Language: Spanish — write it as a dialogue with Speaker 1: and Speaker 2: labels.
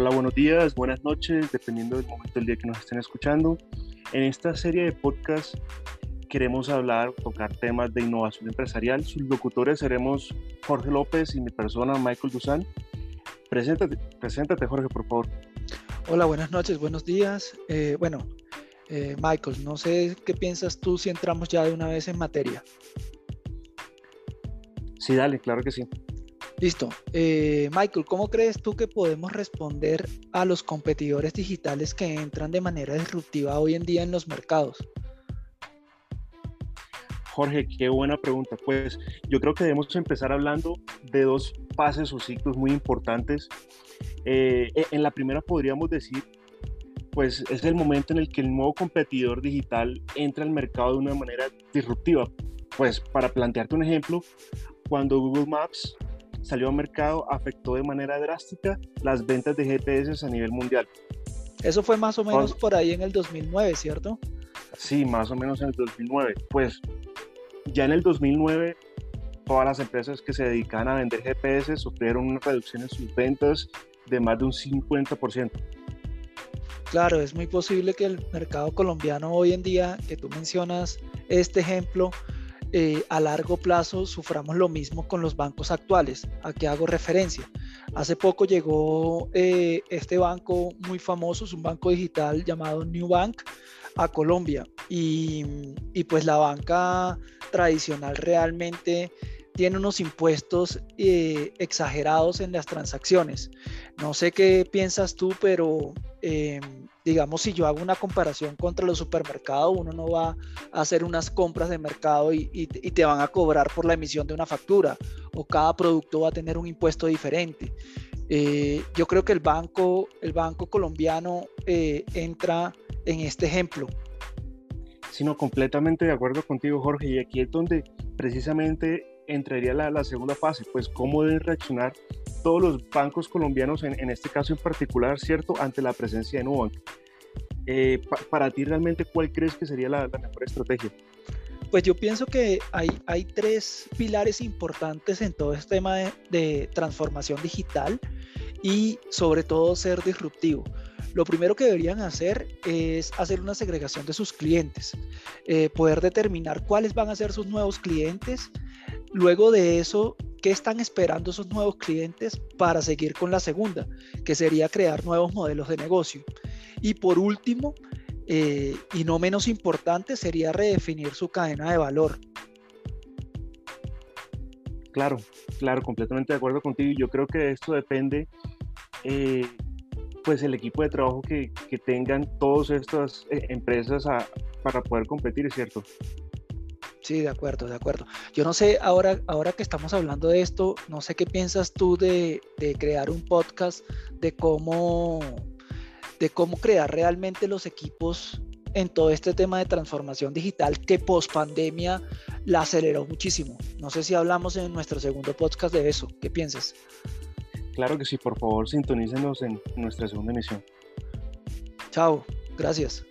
Speaker 1: Hola, buenos días, buenas noches, dependiendo del momento del día que nos estén escuchando. En esta serie de podcast queremos hablar, tocar temas de innovación empresarial. Sus locutores seremos Jorge López y mi persona, Michael Dusan. Preséntate, preséntate Jorge, por favor.
Speaker 2: Hola, buenas noches, buenos días. Eh, bueno, eh, Michael, no sé qué piensas tú si entramos ya de una vez en materia.
Speaker 1: Sí, dale, claro que sí.
Speaker 2: Listo. Eh, Michael, ¿cómo crees tú que podemos responder a los competidores digitales que entran de manera disruptiva hoy en día en los mercados?
Speaker 1: Jorge, qué buena pregunta. Pues yo creo que debemos empezar hablando de dos fases o ciclos muy importantes. Eh, e, en la primera podríamos decir, pues es el momento en el que el nuevo competidor digital entra al mercado de una manera disruptiva. Pues para plantearte un ejemplo, cuando Google Maps salió al mercado afectó de manera drástica las ventas de GPS a nivel mundial.
Speaker 2: Eso fue más o menos por ahí en el 2009, ¿cierto?
Speaker 1: Sí, más o menos en el 2009. Pues ya en el 2009 todas las empresas que se dedican a vender GPS sufrieron una reducción en sus ventas de más de un 50%.
Speaker 2: Claro, es muy posible que el mercado colombiano hoy en día, que tú mencionas este ejemplo, eh, a largo plazo suframos lo mismo con los bancos actuales. ¿A qué hago referencia? Hace poco llegó eh, este banco muy famoso, es un banco digital llamado New Bank, a Colombia. Y, pues la banca tradicional realmente tiene unos impuestos eh, exagerados en las transacciones. No sé qué piensas tú, pero digamos, si yo hago una comparación contra los supermercados, uno no va a hacer unas compras de mercado y, te van a cobrar por la emisión de una factura o cada producto va a tener un impuesto diferente. Eh, yo creo que el banco, el banco colombiano eh, entra en este ejemplo.
Speaker 1: Sino completamente de acuerdo contigo, Jorge, y aquí es donde precisamente entraría la, la segunda fase, pues cómo deben reaccionar todos los bancos colombianos, en, en, este caso en particular, ¿cierto?, ante la presencia de Nubank. Eh, para ti, realmente, ¿cuál crees que sería la, mejor estrategia?
Speaker 2: Pues yo pienso que hay, hay, tres pilares importantes en todo este tema de, de, transformación digital y sobre todo ser disruptivo. Lo primero que deberían hacer es hacer una segregación de sus clientes, eh, poder determinar cuáles van a ser sus nuevos clientes, Luego de eso, ¿qué están esperando esos nuevos clientes para seguir con la segunda? Que sería crear nuevos modelos de negocio. Y por último, eh, y no menos importante, sería redefinir su cadena de valor.
Speaker 1: Claro, claro, completamente de acuerdo contigo. Yo creo que esto depende, eh, pues, el equipo de trabajo que, tengan todas estas eh, empresas para poder competir, ¿cierto?
Speaker 2: Sí, de acuerdo, de acuerdo. Yo no sé, ahora, ahora que estamos hablando de esto, no sé qué piensas tú de, crear un podcast de cómo, de cómo crear realmente los equipos en todo este tema de transformación digital que post pandemia la aceleró muchísimo. No sé si hablamos en nuestro segundo podcast de eso. ¿Qué piensas?
Speaker 1: Claro que sí, por favor, sintonícenos en nuestra segunda emisión.
Speaker 2: Chao, gracias.